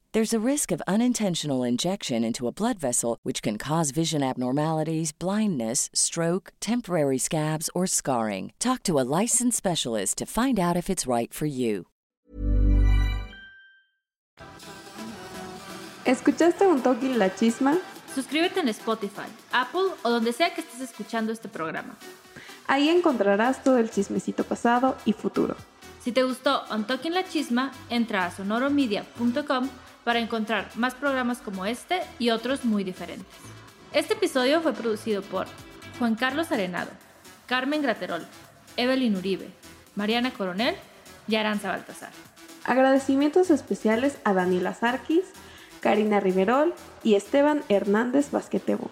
There's a risk of unintentional injection into a blood vessel, which can cause vision abnormalities, blindness, stroke, temporary scabs, or scarring. Talk to a licensed specialist to find out if it's right for you. ¿Escuchaste un toque la chisma? Suscríbete en Spotify, Apple o donde sea que estés escuchando este programa. Ahí encontrarás todo el chismecito pasado y futuro. Si te gustó On Talking La Chisma, entra a sonoromedia.com para encontrar más programas como este y otros muy diferentes. Este episodio fue producido por Juan Carlos Arenado, Carmen Graterol, Evelyn Uribe, Mariana Coronel y Aranza Baltasar. Agradecimientos especiales a Daniela Sarkis, Karina Riverol y Esteban Hernández Basquetebo.